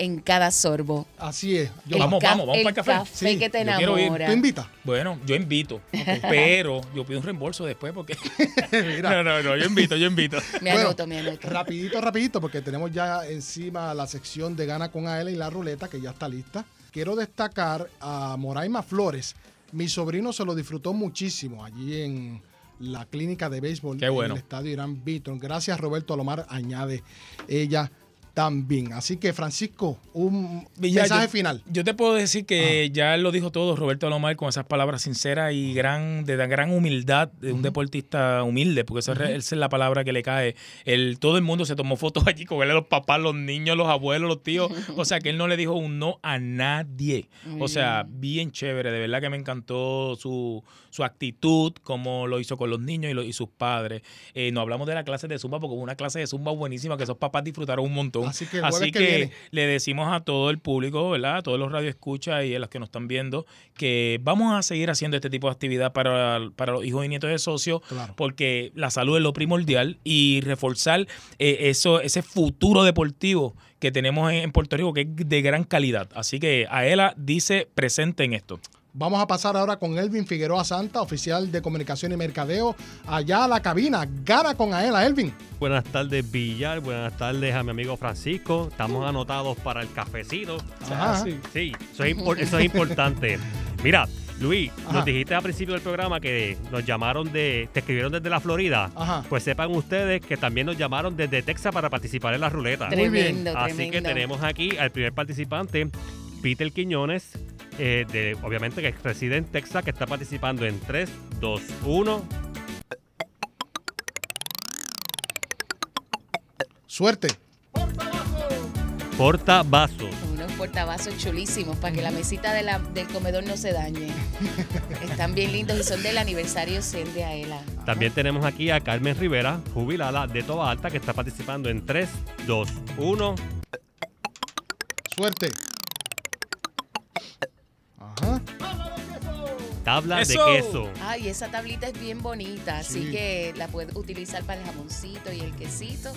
en cada sorbo. Así es. El vamos, vamos, vamos el para el café. café que te yo quiero ir. enamora. ¿Tú invitas? Bueno, yo invito, pero yo pido un reembolso después porque... Mira. No, no, no, yo invito, yo invito. Bueno, Rapidito, rapidito, porque tenemos ya encima la sección de Gana con AL y la ruleta, que ya está lista. Quiero destacar a Moraima Flores. Mi sobrino se lo disfrutó muchísimo allí en la clínica de béisbol bueno. en el estadio Irán Beaton. Gracias, Roberto Alomar, añade ella también. Así que, Francisco, un mensaje yo- final. Yo te puedo decir que ya él lo dijo todo, Roberto Alomar, con esas palabras sinceras y gran, de gran humildad de un deportista humilde, porque esa, Ujú. esa es la palabra que le cae. El, todo el mundo se tomó fotos allí con él, los papás, los niños, los abuelos, los tíos. O sea, que él no le dijo un no a nadie. O sea, bien chévere, de verdad que me encantó su, su actitud, como lo hizo con los niños y, lo- y sus padres. Eh, no hablamos de la clase de Zumba, porque hubo una clase de Zumba buenísima que esos papás disfrutaron un montón. Así que Así le decimos a todo el público, ¿verdad? A todos los radioescuchas y a los que nos están viendo, que vamos a seguir haciendo este tipo de actividad para, para los hijos y nietos de socios, porque la salud es lo primordial y reforzar eh, eso, ese futuro deportivo que tenemos en, en Puerto Rico, que es de gran calidad. Así que Aela dice presente en esto. Vamos a pasar ahora con Elvin Figueroa Santa, oficial de comunicación y mercadeo, allá a la cabina. Gana con Aela, Elvin. Buenas tardes, Villar. Buenas tardes a mi amigo Francisco. Estamos anotados para el cafecito. Ajá. Sí, sí, eso es, impor- eso es importante. Mira, Luis, Ajá. nos dijiste al principio del programa que nos llamaron de, te escribieron desde la Florida. Ajá. Pues sepan ustedes que también nos llamaron desde Texas para participar en la ruleta. Muy bien. Tremendo, Así que tenemos aquí al primer participante, Peter Quiñones, eh, de, obviamente que reside en Texas, que está participando en 3, 2, 1. Suerte. Porta vasos. Unos portavasos chulísimos para que la mesita de la- del comedor no se dañe. Están bien lindos y son del aniversario 100 de Aela. También tenemos aquí a Carmen Rivera, jubilada de Toba Alta, que está participando en 3, 2, 1. Suerte. Ajá. Tabla ¡Eso! de queso. Ay, esa tablita es bien bonita, así Sí. que la puedes utilizar para el jamoncito y el quesito.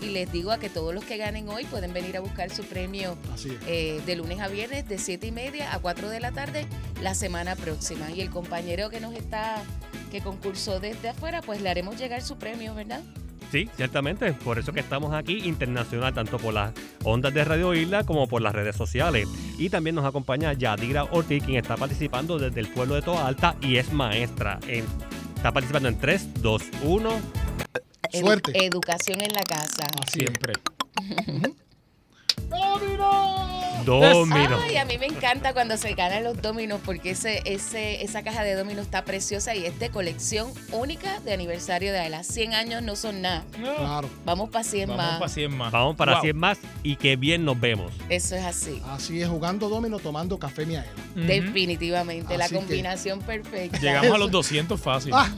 Y les digo a que todos los que ganen hoy pueden venir a buscar su premio Así es. eh, de lunes a viernes de 7 y media a 4 de la tarde la semana próxima. Y el compañero que nos está, que concursó desde afuera, pues le haremos llegar su premio, ¿verdad? Sí, ciertamente. Por eso que estamos aquí internacional, tanto por las ondas de Radio Isla como por las redes sociales. Y también nos acompaña Yadira Ortiz, quien está participando desde el pueblo de Toa Alta y es maestra. En, está participando en 3, 2, 1. Edu- educación en la casa. Siempre. Domino. Ay, a mí me encanta cuando se ganan los dominos porque ese, ese, esa caja de dominos está preciosa y es de colección única de aniversario de Aela. 100 años no son nada. Claro. Vamos para 100 Vamos más. para 100 más. Vamos para Wow. 100 más y que bien nos vemos. Eso es así. Así es, jugando domino, tomando café Miaela. Definitivamente, la Así que- combinación perfecta. Llegamos a los 200 fácil. Ah,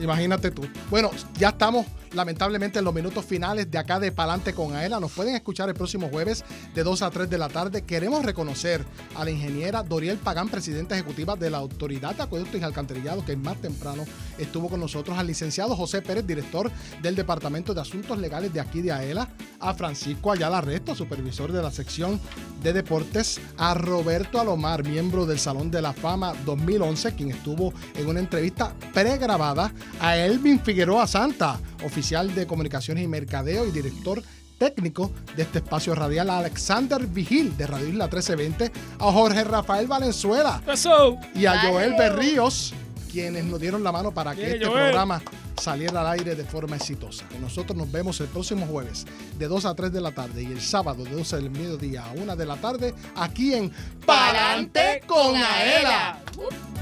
imagínate tú. Bueno, ya estamos lamentablemente en los minutos finales de acá de Palante con Aela. Nos pueden escuchar el próximo jueves de 2 a 3 de la tarde. Queremos reconocer a la ingeniera Doriel Pagán, presidenta ejecutiva de la Autoridad de Acueductos y Alcantarillado, que más temprano estuvo con nosotros, al licenciado José Pérez, director del Departamento de Asuntos Legales de aquí de Aela, a Francisco Ayala Resto, supervisor de la sección de deportes, a Roberto Alomar, miembro del Salón de la Fama 2011, quien estuvo en una entrevista pregrabada, a Elvin Figueroa Santa, oficial de comunicaciones y mercadeo y director técnico de este espacio radial, a Alexander Vigil de Radio Isla 1320, a Jorge Rafael Valenzuela y a Joel Berríos, quienes nos dieron la mano para que este Joel. programa saliera al aire de forma exitosa. Nosotros nos vemos el próximo jueves de 2 a 3 de la tarde y el sábado de 12 del mediodía a 1 de la tarde aquí en Palante con Aela. Uh.